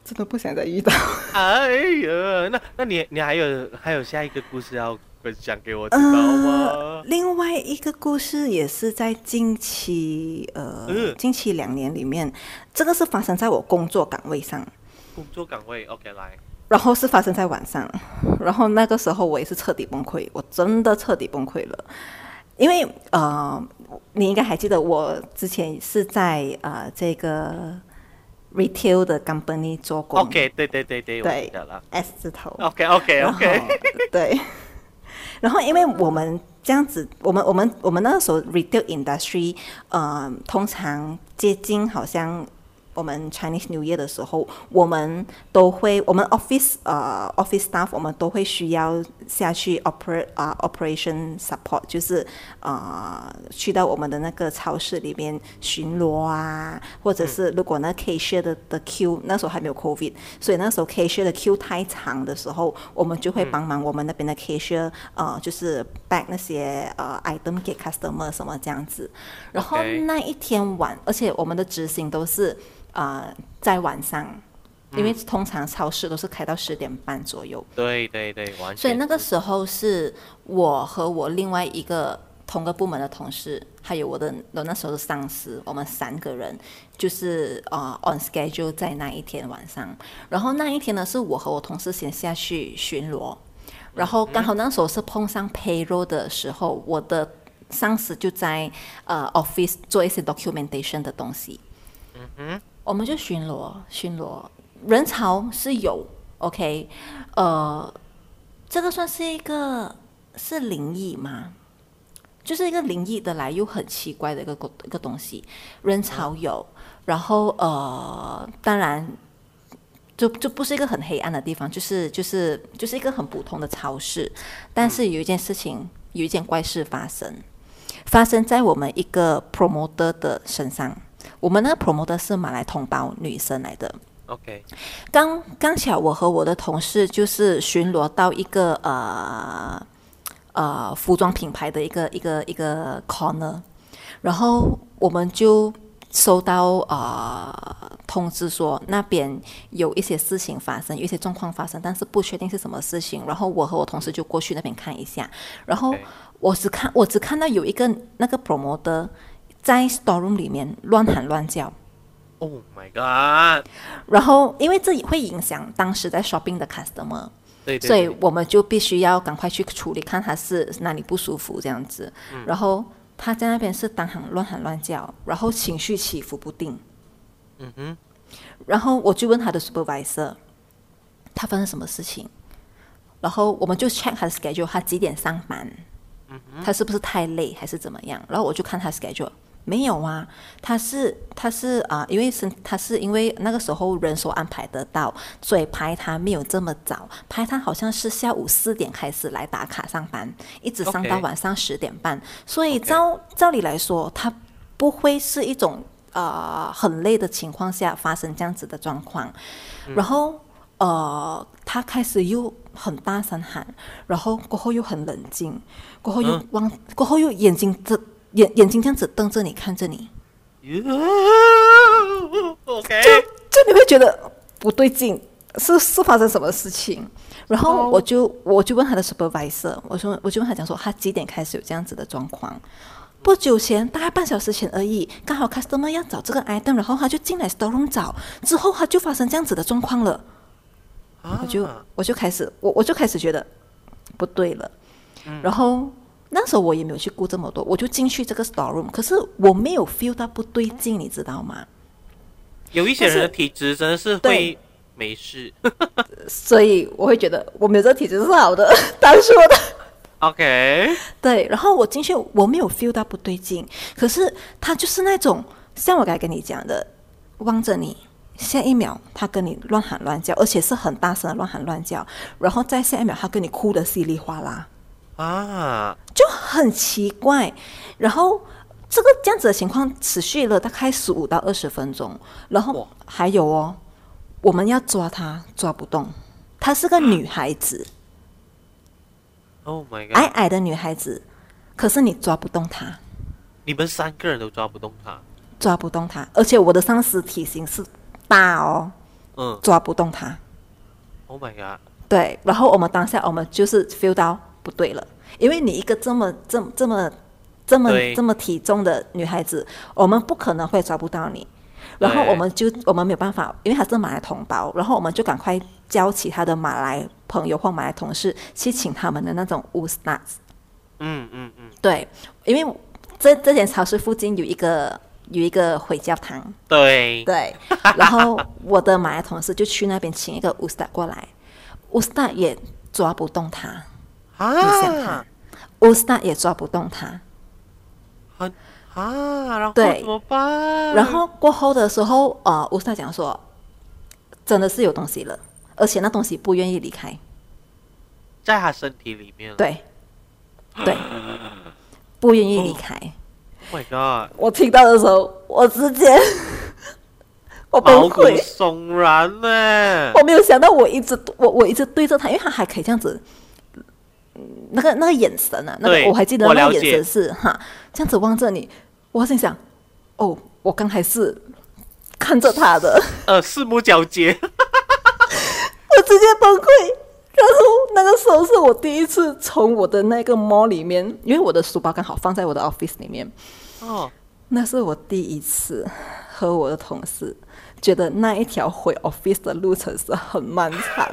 真的不想再遇到。哎呀，那那你你还有还有下一个故事要分享给我知道吗？另外一个故事也是在近期呃近期两年里面，这个是发生在我工作岗位上。工作岗位，OK，来。然后是发生在晚上，然后那个时候我也是彻底崩溃，我真的彻底崩溃了，因为呃，你应该还记得我之前是在呃这个 retail 的 company 做过，OK，对对对对，对了，S 字头，OK OK OK，对，然后因为我们这样子，我们我们我们那个时候 retail industry，呃，通常接近好像。我们 Chinese New Year 的时候，我们都会，我们 office 呃 office staff 我们都会需要下去 operate 啊 operation support，就是呃去到我们的那个超市里面巡逻啊，或者是如果那 cashier 的的 Q 那时候还没有 COVID，所以那时候 cashier 的 Q 太长的时候，我们就会帮忙我们那边的 cashier 呃就是 back 那些呃 item 给 customer 什么这样子。然后那一天晚，而且我们的执行都是。啊，在晚上，因为通常超市都是开到十点半左右。对对对，完全。所以那个时候是我和我另外一个同个部门的同事，还有我的我那时候的上司，我们三个人就是啊 on schedule 在那一天晚上。然后那一天呢，是我和我同事先下去巡逻，然后刚好那时候是碰上 payroll 的时候，我的上司就在呃 office 做一些 documentation 的东西。嗯哼。我们就巡逻，巡逻人潮是有，OK，呃，这个算是一个是灵异吗？就是一个灵异的来又很奇怪的一个一个东西，人潮有，然后呃，当然就就不是一个很黑暗的地方，就是就是就是一个很普通的超市，但是有一件事情，有一件怪事发生，发生在我们一个 promoter 的身上。我们那个 promoter 是马来同胞女生来的。OK，刚刚巧我和我的同事就是巡逻到一个呃呃服装品牌的一个一个一个 corner，然后我们就收到呃通知说那边有一些事情发生，有一些状况发生，但是不确定是什么事情。然后我和我同事就过去那边看一下，然后我只看我只看到有一个那个 promoter。在 storeroom 里面乱喊乱叫，Oh my god！然后因为这也会影响当时在 shopping 的 customer，对，所以我们就必须要赶快去处理，看他是哪里不舒服这样子。然后他在那边是当喊乱喊乱叫，然后情绪起伏不定。嗯哼。然后我就问他的 supervisor，他发生什么事情？然后我们就 check 他的 schedule，他几点上班？嗯他是不是太累还是怎么样？然后我就看他 schedule。没有啊，他是他是啊，因为是他是因为那个时候人手安排得到，所以排他没有这么早，排他好像是下午四点开始来打卡上班，一直上到晚上十点半，所以照照理来说，他不会是一种呃很累的情况下发生这样子的状况，然后呃他开始又很大声喊，然后过后又很冷静，过后又往过后又眼睛这。眼眼睛这样子瞪着你，看着你，OK，就就你会觉得不对劲，是是发生什么事情？然后我就我就问他的 supervisor，我说我就问他讲说，他几点开始有这样子的状况？不久前，大概半小时前而已，刚好 customer 要找这个 item，然后他就进来 store room 找，之后他就发生这样子的状况了。我就我就开始我我就开始觉得不对了，然后。那时候我也没有去顾这么多，我就进去这个 store room，可是我没有 feel 到不对劲，你知道吗？有一些人的体质真的是会没事，所以我会觉得我没有这个体质是好的，当说的。OK，对，然后我进去我没有 feel 到不对劲，可是他就是那种像我刚才跟你讲的，望着你，下一秒他跟你乱喊乱叫，而且是很大声的乱喊乱叫，然后再下一秒他跟你哭的稀里哗啦。啊，就很奇怪。然后这个这样子的情况持续了大概十五到二十分钟，然后还有哦，我们要抓她抓不动，她是个女孩子，Oh my 矮 god！矮矮的女孩子，可是你抓不动她，你们三个人都抓不动她，抓不动她，而且我的上司体型是大哦，嗯抓不动她。，Oh my god！对，然后我们当下我们就是 feel 到不对了，因为你一个这么这么这么这么这么体重的女孩子，我们不可能会抓不到你。然后我们就我们没有办法，因为他是马来同胞，然后我们就赶快叫其他的马来朋友或马来同事去请他们的那种 u s t a s 嗯嗯嗯，对，因为这这间超市附近有一个有一个回教堂，对，对，然后我的马来同事就去那边请一个 u s t a 过来。U s t a 也抓不动他。啊看，乌斯达也抓不动他。很啊，然后对怎么办？然后过后的时候，呃，乌斯达讲说，真的是有东西了，而且那东西不愿意离开。在他身体里面对，对，不愿意离开。Oh my god！我听到的时候，我直接 我崩溃。悚然呢。我没有想到，我一直我我一直对着他，因为他还可以这样子，嗯那个那个眼神啊，那个我还记得那个眼神是哈，这样子望着你，我心想，哦，我刚才是看着他的，呃，四目交接。我直接崩溃。然后那个时候是我第一次从我的那个 mall 里面，因为我的书包刚好放在我的 office 里面，哦，那是我第一次和我的同事觉得那一条回 office 的路程是很漫长。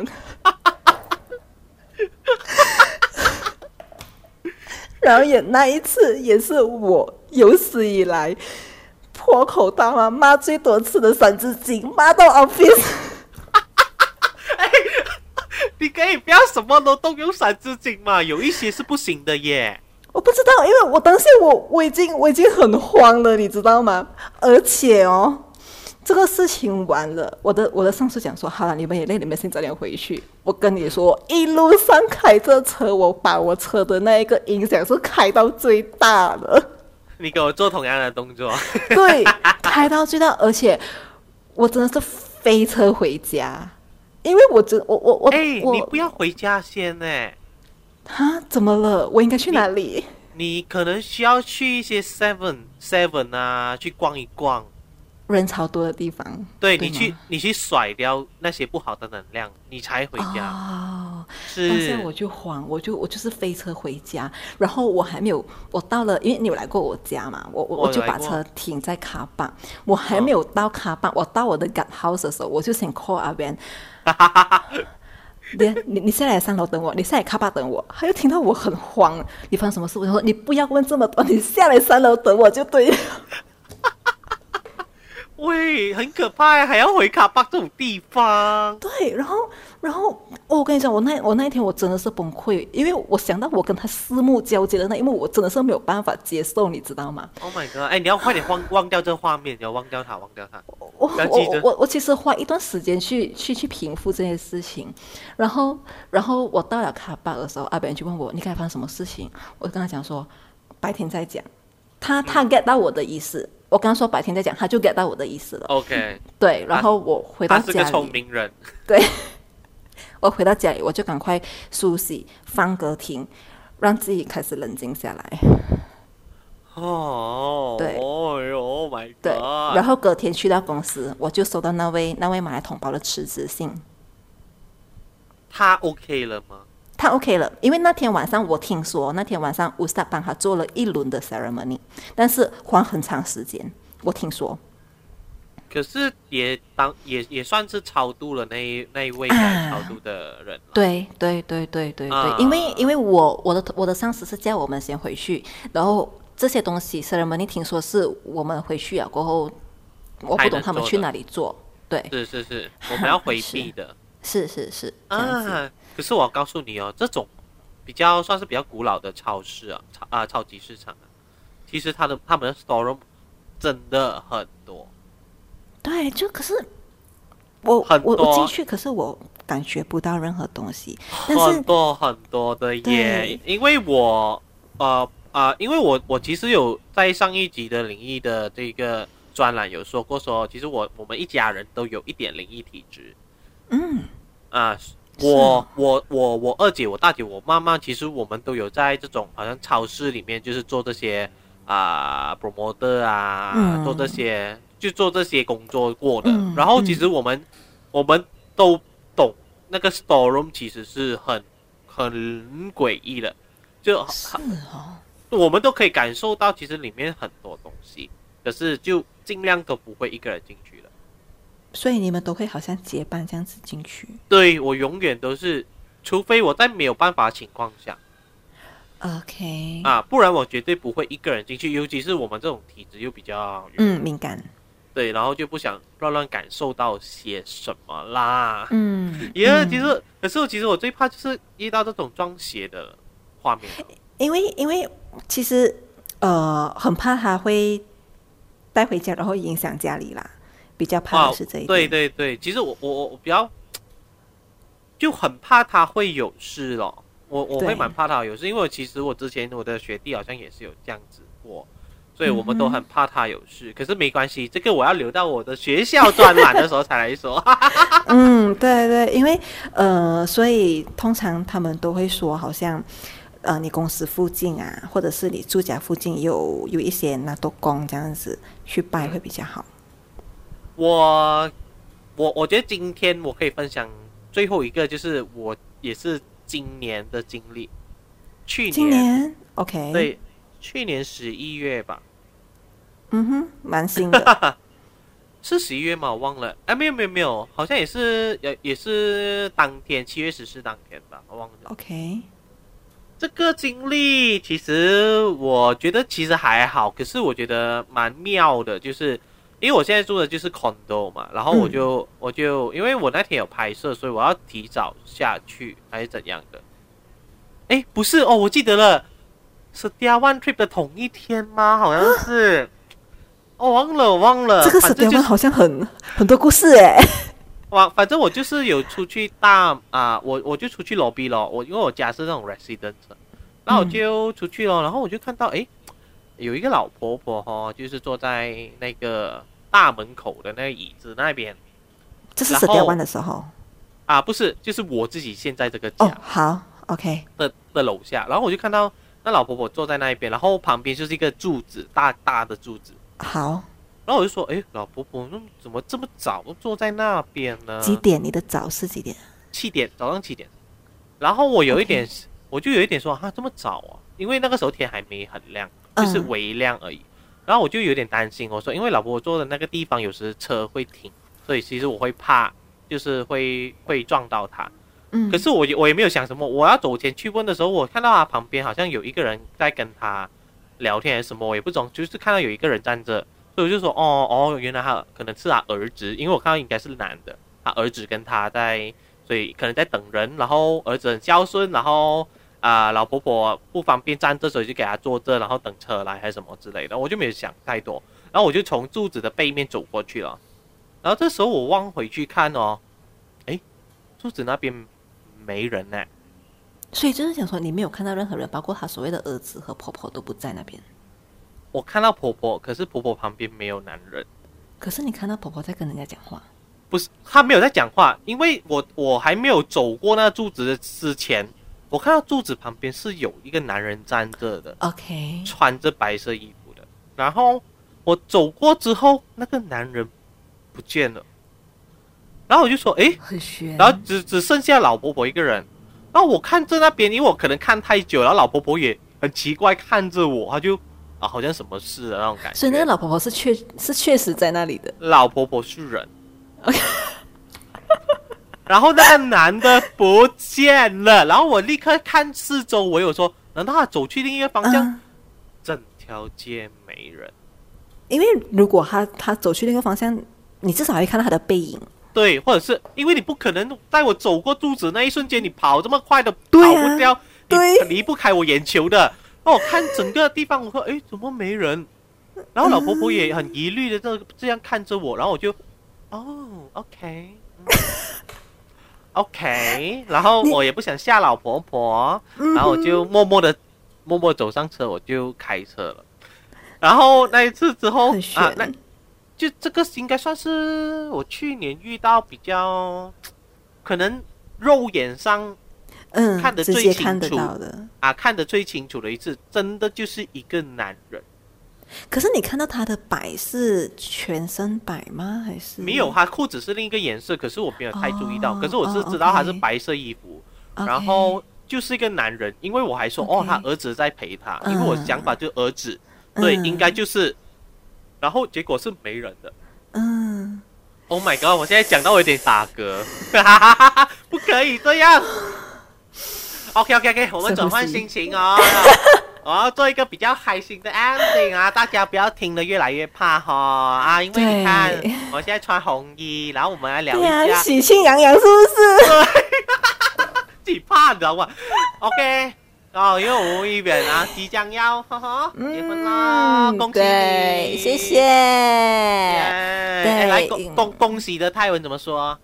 然后也那一次也是我有史以来破口大骂骂最多次的三字经，骂到 office。你可以不要什么都动用三字经嘛，有一些是不行的耶。我不知道，因为我当时我我已经我已经很慌了，你知道吗？而且哦，这个事情完了，我的我的上司讲说，好了，你们也累，你们先早点回去。我跟你说，一路上开着车，我把我车的那一个音响是开到最大的，你给我做同样的动作。对，开到最大，而且我真的是飞车回家，因为我真我我我哎，我你不要回家先呢，啊，怎么了？我应该去哪里？你可能需要去一些 Seven Seven 啊，去逛一逛。人潮多的地方，对对你去，你去甩掉那些不好的能量，你才回家。哦，是当是下我就慌，我就我就是飞车回家，然后我还没有，我到了，因为你有来过我家嘛，我我我就把车停在卡巴，我还没有到卡坝，我到我的 gut house 的时候，我就先 call 阿 Ben，你你你下来三楼等我，你下来卡巴等我，他就听到我很慌，你发生什么事？我就说你不要问这么多，你下来三楼等我就对了。喂，很可怕呀，还要回卡巴这种地方。对，然后，然后、哦我跟你讲，我那我那一天我真的是崩溃，因为我想到我跟他四目交接的那一幕，我真的是没有办法接受，你知道吗？Oh my god！哎，你要快点忘忘掉这画面，你要忘掉它，忘掉它。我我我我其实花一段时间去去去平复这件事情，然后然后我到了卡巴的时候，阿本就问我你刚才发生什么事情，我就跟他讲说白天再讲，他他 get 到我的意思，我跟他说白天再讲，他就 get 到我的意思了，OK，对，然后我回到他是个家里，聪明人。对，我回到家里，我就赶快梳洗、放歌听，让自己开始冷静下来。哦，对哦哟，Oh my，god！然后隔天去到公司，我就收到那位那位马来同胞的辞职信。他 OK 了吗？他 OK 了，因为那天晚上我听说，那天晚上乌斯达帮他做了一轮的 ceremony，但是花很长时间。我听说，可是也当也也算是超度了那一那一位超度的人了。对对对对对对，啊因为因为我我的我的上司是叫我们先回去，然后这些东西 ceremony 听说是我们回去了过后，我不懂他们去哪里做。对，是是是，我们要回避的 是是是。啊。可是我告诉你哦，这种比较算是比较古老的超市啊，超啊超级市场啊，其实它的他们的 storeroom 真的很多，对，就可是我很我我进去，可是我感觉不到任何东西。但是很多很多的耶。因为我呃啊、因为我我其实有在上一集的灵异的这个专栏有说过说，其实我我们一家人都有一点灵异体质嗯，啊。是我哦我我我二姐、我大姐、我妈妈，其实我们都有在这种好像超市里面，就是做这些啊、promoter 啊，嗯做这些就做这些工作过的。嗯然后其实我们、我们都懂那个 storeroom 其实是很很诡异的，就是哦，我们都可以感受到，其实里面很多东西，可是就尽量都不会一个人进去了。所以你们都会好像结伴这样子进去。对我永远都是，除非我在没有办法的情况下 OK，啊，不然我绝对不会一个人进去，尤其是我们这种体质又比较嗯，敏感，对，然后就不想乱乱感受到些什么啦。嗯，也、嗯其实，可是我其实我最怕就是遇到这种装鞋的画面。因为因为其实呃很怕他会带回家，然后影响家里啦，比较怕的是这一对对对，其实我我我我比较就很怕他会有事咯。我我会蛮怕他有事，因为其实我之前我的学弟好像也是有这样子过，所以我们都很怕他有事。可是没关系，这个我要留到我的学校专栏的时候才来说。嗯，对对，因为呃，所以通常他们都会说，好像呃，你公司附近啊，或者是你住家附近有有一些那多公这样子去拜会比较好。我我我觉得今天我可以分享最后一个，就是我也是今年的经历。去年今年 OK，，对，去年十一月吧，嗯哼，蛮新的。是十一月吗？我忘了。哎，没有没有没有，好像也是也也是当天七月十四当天吧，我忘了。OK，这个经历其实我觉得其实还好，可是我觉得蛮妙的，就是因为我现在住的就是 condo 嘛，然后我就、我就因为我那天有拍摄，所以我要提早下去还是怎样的？哎，不是哦，我记得了，是 d i One Trip 的同一天吗？好像是，哦，忘了，我忘了，这个反正就是史蒂文好像很很多故事哎。哇，反正我就是有出去大啊、我我就出去 lobby 咯，我因为我家是那种 resident，然后我就出去咯，然后我就看到诶，有一个老婆婆哈、就是坐在那个大门口的那个椅子那边这是然后史蒂文的时候。啊，不是，就是我自己现在这个家哦，好，OK，的、的楼下，然后我就看到那老婆婆坐在那一边，然后旁边就是一个柱子，大大的柱子，好，然后我就说，哎，老婆婆，那怎么这么早坐在那边呢？几点？你的早是几点？七点，早上七点。然后我有一点我就有一点说哈这么早啊，因为那个时候天还没很亮，就是嗯微亮而已。然后我就有点担心，我说因为老婆坐的那个地方有时车会停，所以其实我会怕，就是会会撞到他。嗯，可是我我也没有想什么，我要走前去问的时候，我看到他旁边好像有一个人在跟他聊天还是什么，我也不懂，就是看到有一个人站着，所以我就说哦哦，原来他可能是他儿子，因为我看到应该是男的，他儿子跟他在，所以可能在等人，然后儿子很孝顺，然后啊、老婆婆不方便站这，所以就给她坐这，然后等车来还是什么之类的，我就没有想太多，然后我就从柱子的背面走过去了，然后这时候我望回去看哦，诶，柱子那边没人呢、所以就是想说，你没有看到任何人，包括他所谓的儿子和婆婆都不在那边。我看到婆婆，可是婆婆旁边没有男人，可是你看到婆婆在跟人家讲话，不是她没有在讲话，因为我我还没有走过那个柱子的之前，我看到柱子旁边是有一个男人站着的，OK，穿着白色衣服的，然后我走过之后，那个男人不见了，然后我就说，诶，很悬。然后只只剩下老婆婆一个人，然后我看着那边，因为我可能看太久，然后老婆婆也很奇怪看着我，她就啊好像什么事的那种感觉。所以那个老婆婆是确是确实在那里的。老婆婆是人。然后那个男的不见了，然后我立刻看四周，我有说，难道他走去另一个方向？嗯整条街没人。因为如果他他走去那个方向，你至少会看到他的背影。对，或者是因为你不可能在我走过柱子那一瞬间，你跑这么快的跑不掉，对离不开我眼球的。那我看整个地方，我说，哎，怎么没人？然后老婆婆也很疑虑的这这样看着我，然后我就，哦，OK。OK，然后我也不想吓老婆婆，然后我就默默的、默默走上车，我就开车了。然后那一次之后啊，那就这个应该算是我去年遇到比较可能肉眼上嗯看得最清楚的啊，看得最清楚的一次，真的就是一个男人。可是你看到他的白是全身白吗？还是没有？他裤子是另一个颜色，可是我没有太注意到。可是我是知道他是白色衣服，然后就是一个男人。因为我还说哦，他儿子在陪他，因为我想法就儿子，对，应该就是。然后结果是没人的。嗯。Oh my god！我现在讲到我有点打嗝，不可以这样。OK OK OK，我们转换心情哦。我要做一个比较开心的 ending 啊！大家不要听得越来越怕哈啊！因为你看，我现在穿红衣，然后我们来聊一下，喜庆洋洋是不是？对，自己怕你知道吗？OK，哦，因为我们一边啊即将要哈哈结婚啦，恭喜你，谢谢。对，来恭恭恭喜的泰文怎么说？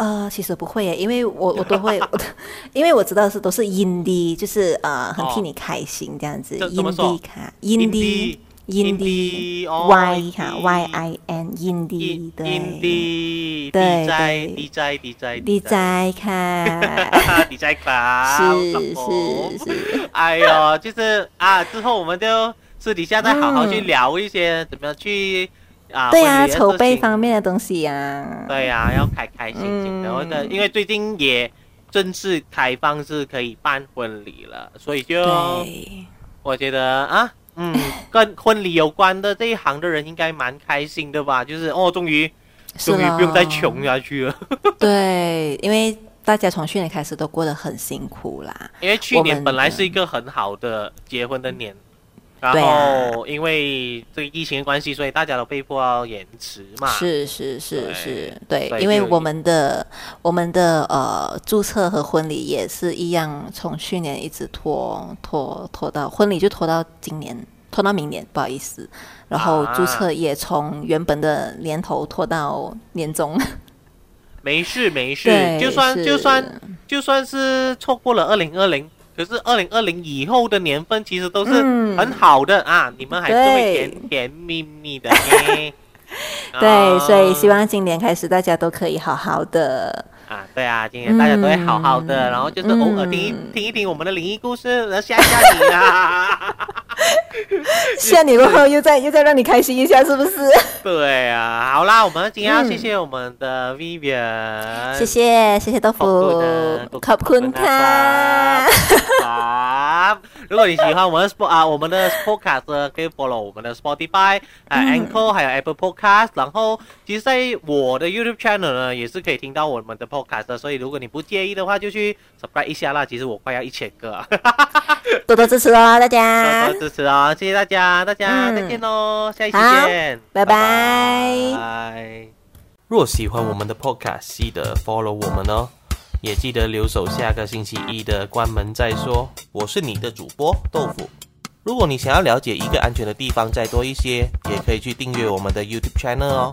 呃，其实不会耶，因为我 我都会，因为我知道是都是阴的，就是呃，很替你开心这样子。阴的卡，阴的，阴的，Y 卡，Y I N，阴的，对，阴的，对对，地在地在地在卡，地在卡，是是是，哎呦，就是啊，之后我们就私底下再好好去聊一些怎么样去。啊，对呀，筹备方面的东西呀。对呀，要开开心心的，或者因为最近也正式开放是可以办婚礼了，所以就我觉得啊，嗯，跟婚礼有关的这一行的人应该蛮开心的吧？就是哦，终于终于不用再穷下去了。对，因为大家从去年开始都过得很辛苦啦。因为去年本来是一个很好的结婚的年。然后，因为这个疫情的关系，所以大家都被迫要延迟嘛。是是是是，对，因为我们的我们的呃注册和婚礼也是一样，从去年一直拖拖拖到婚礼就拖到今年，拖到明年，不好意思。然后注册也从原本的年头拖到年终。没 事没事，就算就算就算是错过了二零二零。可是二零二零以后的年份其实都是很好的啊，你们还是会甜甜蜜蜜的。对，所以希望今年开始大家都可以好好的。啊，对啊，今天大家都会好好的，然后就是偶尔听听一听我们的灵异故事，来吓吓你啊！吓你过后又再又再让你开心一下，是不是？对啊，好啦，我们今天要谢谢我们的 Vivian，谢谢谢谢豆腐，多谢你，多。如果你喜欢我们的 Sport 啊，我们的 Podcast 可以 follow 我们的 Spotify 啊 ankle 还有 Apple Podcast，然后其实在我的 YouTube Channel 呢，也是可以听到我们的 Pod。所以如果你不介意的话，就去 subscribe 一下啦。其实我快要一千个，多多支持哦，大家多多支持哦，谢谢大家，大家再见喽，下一期见，拜拜。拜。若喜欢我们的 Podcast，记得 follow 我们哦，也记得留守下个星期一的关门再说。我是你的主播豆腐。如果你想要了解一个安全的地方再多一些，也可以去订阅我们的 YouTube Channel 哦。